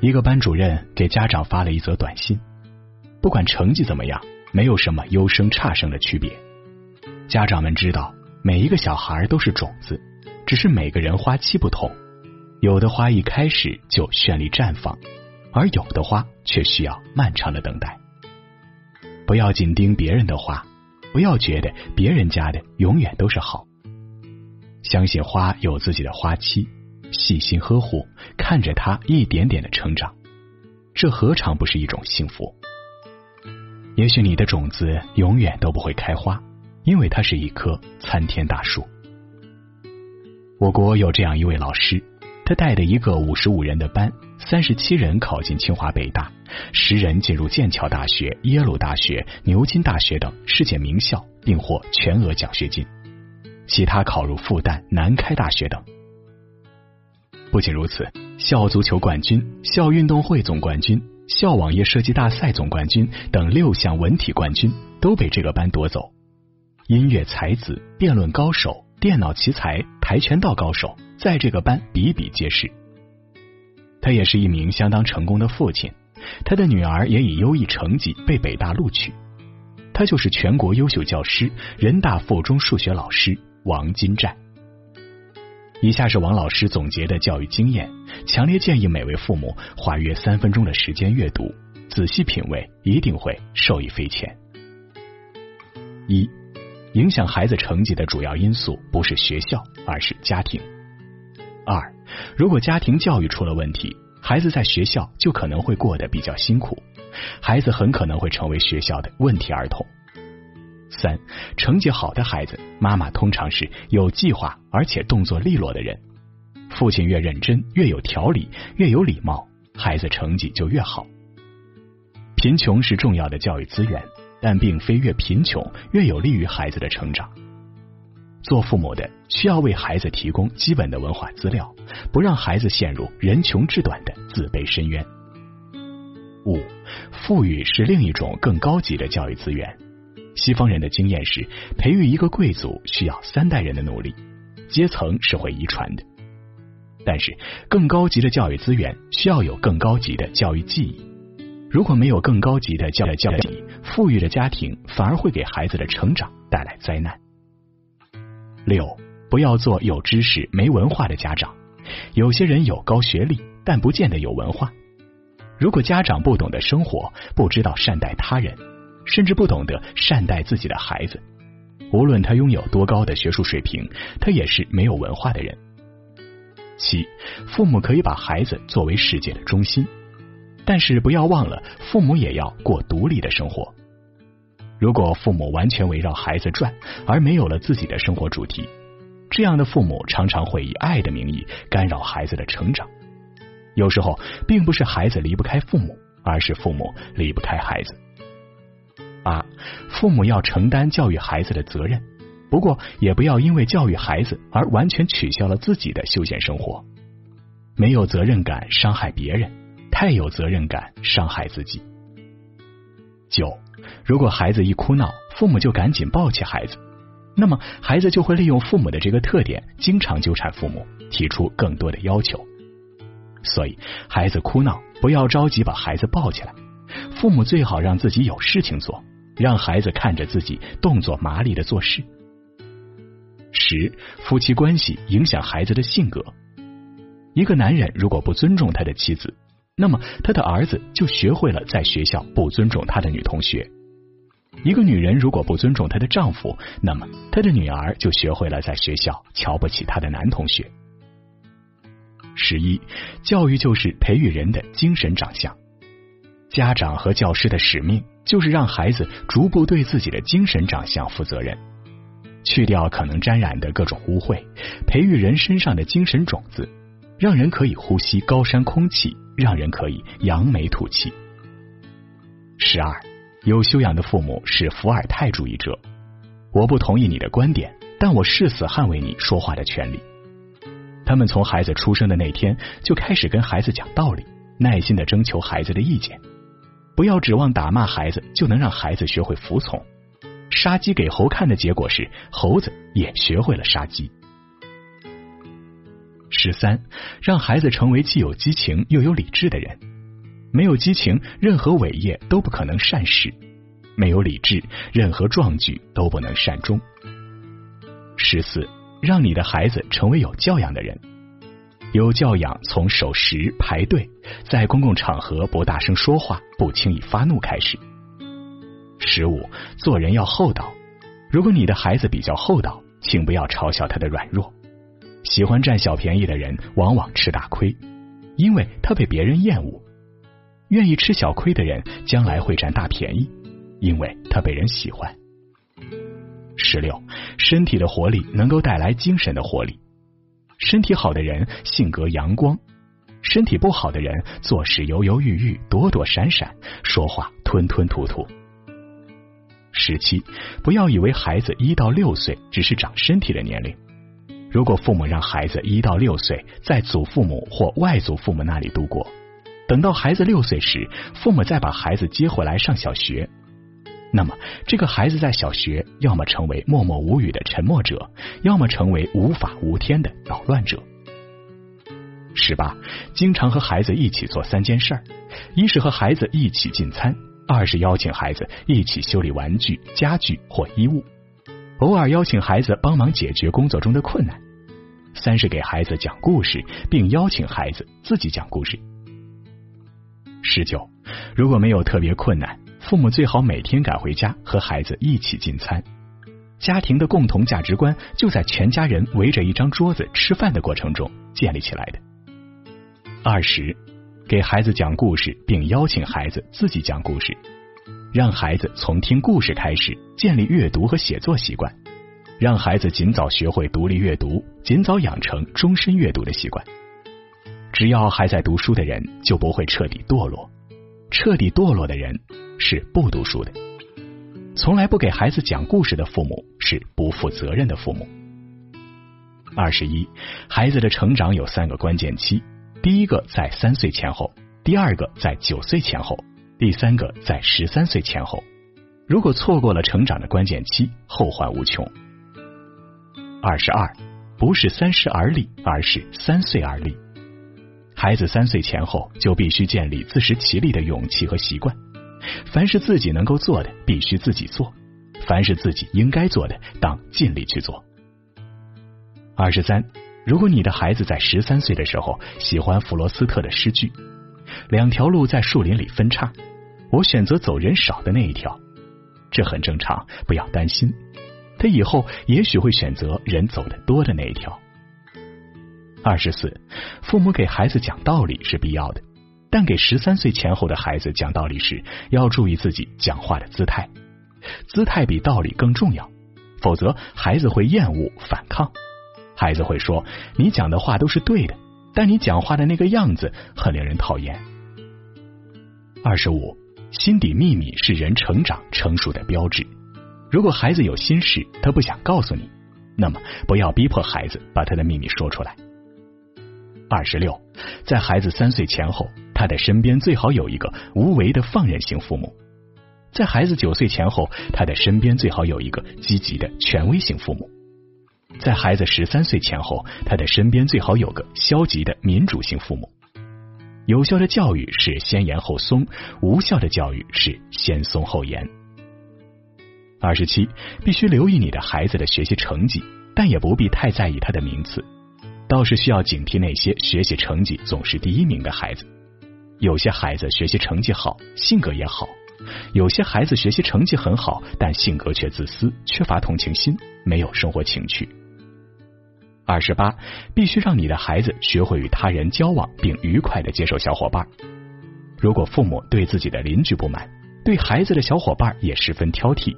一个班主任给家长发了一则短信：不管成绩怎么样，没有什么优生差生的区别。家长们知道，每一个小孩都是种子，只是每个人花期不同。有的花一开始就绚丽绽放，而有的花却需要漫长的等待。不要紧盯别人的花，不要觉得别人家的永远都是好。相信花有自己的花期。细心呵护，看着它一点点的成长，这何尝不是一种幸福？也许你的种子永远都不会开花，因为它是一棵参天大树。我国有这样一位老师，他带的一个五十五人的班，三十七人考进清华北大，十人进入剑桥大学、耶鲁大学、牛津大学等世界名校，并获全额奖学金，其他考入复旦、南开大学等。不仅如此，校足球冠军、校运动会总冠军、校网页设计大赛总冠军等六项文体冠军都被这个班夺走。音乐才子、辩论高手、电脑奇才、跆拳道高手在这个班比比皆是。他也是一名相当成功的父亲，他的女儿也以优异成绩被北大录取。他就是全国优秀教师、人大附中数学老师王金战。以下是王老师总结的教育经验，强烈建议每位父母花约三分钟的时间阅读，仔细品味，一定会受益匪浅。一，影响孩子成绩的主要因素不是学校，而是家庭。二，如果家庭教育出了问题，孩子在学校就可能会过得比较辛苦，孩子很可能会成为学校的问题儿童。三，成绩好的孩子，妈妈通常是有计划而且动作利落的人。父亲越认真，越有条理，越有礼貌，孩子成绩就越好。贫穷是重要的教育资源，但并非越贫穷越有利于孩子的成长。做父母的需要为孩子提供基本的文化资料，不让孩子陷入人穷志短的自卑深渊。五，富裕是另一种更高级的教育资源。西方人的经验是，培育一个贵族需要三代人的努力，阶层是会遗传的。但是，更高级的教育资源需要有更高级的教育记忆。如果没有更高级的教育教育，富裕的家庭反而会给孩子的成长带来灾难。六，不要做有知识没文化的家长。有些人有高学历，但不见得有文化。如果家长不懂得生活，不知道善待他人。甚至不懂得善待自己的孩子，无论他拥有多高的学术水平，他也是没有文化的人。七，父母可以把孩子作为世界的中心，但是不要忘了，父母也要过独立的生活。如果父母完全围绕孩子转，而没有了自己的生活主题，这样的父母常常会以爱的名义干扰孩子的成长。有时候，并不是孩子离不开父母，而是父母离不开孩子。八，父母要承担教育孩子的责任，不过也不要因为教育孩子而完全取消了自己的休闲生活。没有责任感伤害别人，太有责任感伤害自己。九，如果孩子一哭闹，父母就赶紧抱起孩子，那么孩子就会利用父母的这个特点，经常纠缠父母，提出更多的要求。所以，孩子哭闹不要着急把孩子抱起来，父母最好让自己有事情做。让孩子看着自己动作麻利的做事。十，夫妻关系影响孩子的性格。一个男人如果不尊重他的妻子，那么他的儿子就学会了在学校不尊重他的女同学。一个女人如果不尊重她的丈夫，那么她的女儿就学会了在学校瞧不起她的男同学。十一，教育就是培育人的精神长相。家长和教师的使命就是让孩子逐步对自己的精神长相负责任。去掉可能沾染的各种污秽，培育人身上的精神种子，让人可以呼吸高山空气，让人可以扬眉吐气。十二，有修养的父母是伏尔泰主义者。我不同意你的观点，但我誓死捍卫你说话的权利。他们从孩子出生的那天就开始跟孩子讲道理，耐心的征求孩子的意见。不要指望打骂孩子就能让孩子学会服从。杀鸡给猴看的结果是，猴子也学会了杀鸡。十三，让孩子成为既有激情又有理智的人。没有激情，任何伟业都不可能善始；没有理智，任何壮举都不能善终。十四，让你的孩子成为有教养的人。有教养，从守时、排队，在公共场合不大声说话、不轻易发怒开始。十五，做人要厚道。如果你的孩子比较厚道，请不要嘲笑他的软弱。喜欢占小便宜的人，往往吃大亏，因为他被别人厌恶；愿意吃小亏的人，将来会占大便宜，因为他被人喜欢。十六，身体的活力能够带来精神的活力。身体好的人性格阳光，身体不好的人做事犹犹豫豫、躲躲闪闪，说话吞吞吐吐。十七，不要以为孩子一到六岁只是长身体的年龄。如果父母让孩子一到六岁在祖父母或外祖父母那里度过，等到孩子六岁时，父母再把孩子接回来上小学。那么，这个孩子在小学要么成为默默无语的沉默者，要么成为无法无天的捣乱者。十八，经常和孩子一起做三件事儿：一是和孩子一起进餐；二是邀请孩子一起修理玩具、家具或衣物；偶尔邀请孩子帮忙解决工作中的困难；三是给孩子讲故事，并邀请孩子自己讲故事。十九，如果没有特别困难。父母最好每天赶回家和孩子一起进餐，家庭的共同价值观就在全家人围着一张桌子吃饭的过程中建立起来的。二十，给孩子讲故事，并邀请孩子自己讲故事，让孩子从听故事开始建立阅读和写作习惯，让孩子尽早学会独立阅读，尽早养成终身阅读的习惯。只要还在读书的人，就不会彻底堕落；彻底堕落的人。是不读书的，从来不给孩子讲故事的父母是不负责任的父母。二十一，孩子的成长有三个关键期，第一个在三岁前后，第二个在九岁前后，第三个在十三岁前后。如果错过了成长的关键期，后患无穷。二十二，不是三十而立，而是三岁而立。孩子三岁前后就必须建立自食其力的勇气和习惯。凡是自己能够做的，必须自己做；凡是自己应该做的，当尽力去做。二十三，如果你的孩子在十三岁的时候喜欢弗罗斯特的诗句，两条路在树林里分叉，我选择走人少的那一条，这很正常，不要担心。他以后也许会选择人走的多的那一条。二十四，父母给孩子讲道理是必要的。但给十三岁前后的孩子讲道理时，要注意自己讲话的姿态，姿态比道理更重要，否则孩子会厌恶反抗。孩子会说：“你讲的话都是对的，但你讲话的那个样子很令人讨厌。”二十五，心底秘密是人成长成熟的标志。如果孩子有心事，他不想告诉你，那么不要逼迫孩子把他的秘密说出来。二十六，在孩子三岁前后。他的身边最好有一个无为的放任型父母，在孩子九岁前后，他的身边最好有一个积极的权威型父母；在孩子十三岁前后，他的身边最好有个消极的民主型父母。有效的教育是先严后松，无效的教育是先松后严。二十七，必须留意你的孩子的学习成绩，但也不必太在意他的名次，倒是需要警惕那些学习成绩总是第一名的孩子。有些孩子学习成绩好，性格也好；有些孩子学习成绩很好，但性格却自私，缺乏同情心，没有生活情趣。二十八，必须让你的孩子学会与他人交往，并愉快的接受小伙伴。如果父母对自己的邻居不满，对孩子的小伙伴也十分挑剔，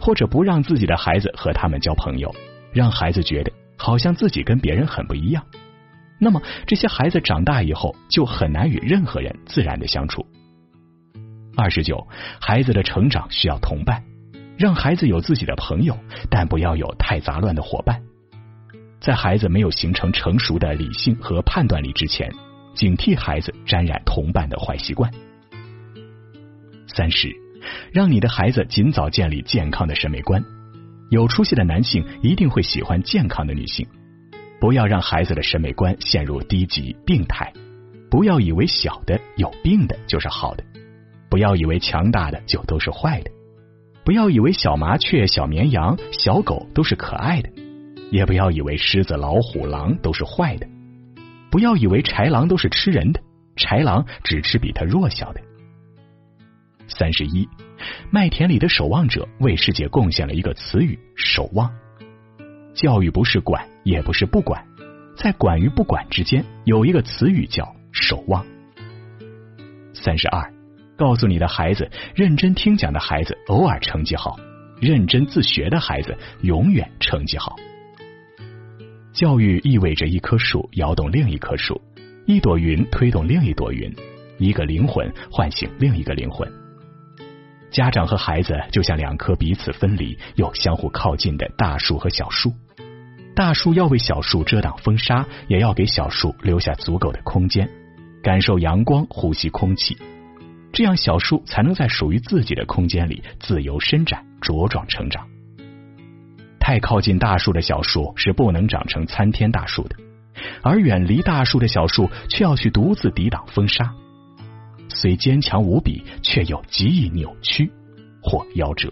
或者不让自己的孩子和他们交朋友，让孩子觉得好像自己跟别人很不一样。那么这些孩子长大以后就很难与任何人自然的相处。二十九，孩子的成长需要同伴，让孩子有自己的朋友，但不要有太杂乱的伙伴。在孩子没有形成成熟的理性和判断力之前，警惕孩子沾染同伴的坏习惯。三十，让你的孩子尽早建立健康的审美观。有出息的男性一定会喜欢健康的女性。不要让孩子的审美观陷入低级病态。不要以为小的有病的就是好的。不要以为强大的就都是坏的。不要以为小麻雀、小绵羊、小狗都是可爱的。也不要以为狮子、老虎、狼都是坏的。不要以为豺狼都是吃人的。豺狼只吃比它弱小的。三十一，麦田里的守望者为世界贡献了一个词语“守望”。教育不是管，也不是不管，在管与不管之间有一个词语叫“守望”。三十二，告诉你的孩子，认真听讲的孩子偶尔成绩好，认真自学的孩子永远成绩好。教育意味着一棵树摇动另一棵树，一朵云推动另一朵云，一个灵魂唤醒另一个灵魂。家长和孩子就像两棵彼此分离又相互靠近的大树和小树，大树要为小树遮挡风沙，也要给小树留下足够的空间，感受阳光，呼吸空气，这样小树才能在属于自己的空间里自由伸展、茁壮成长。太靠近大树的小树是不能长成参天大树的，而远离大树的小树却要去独自抵挡风沙。虽坚强无比，却又极易扭曲或夭折。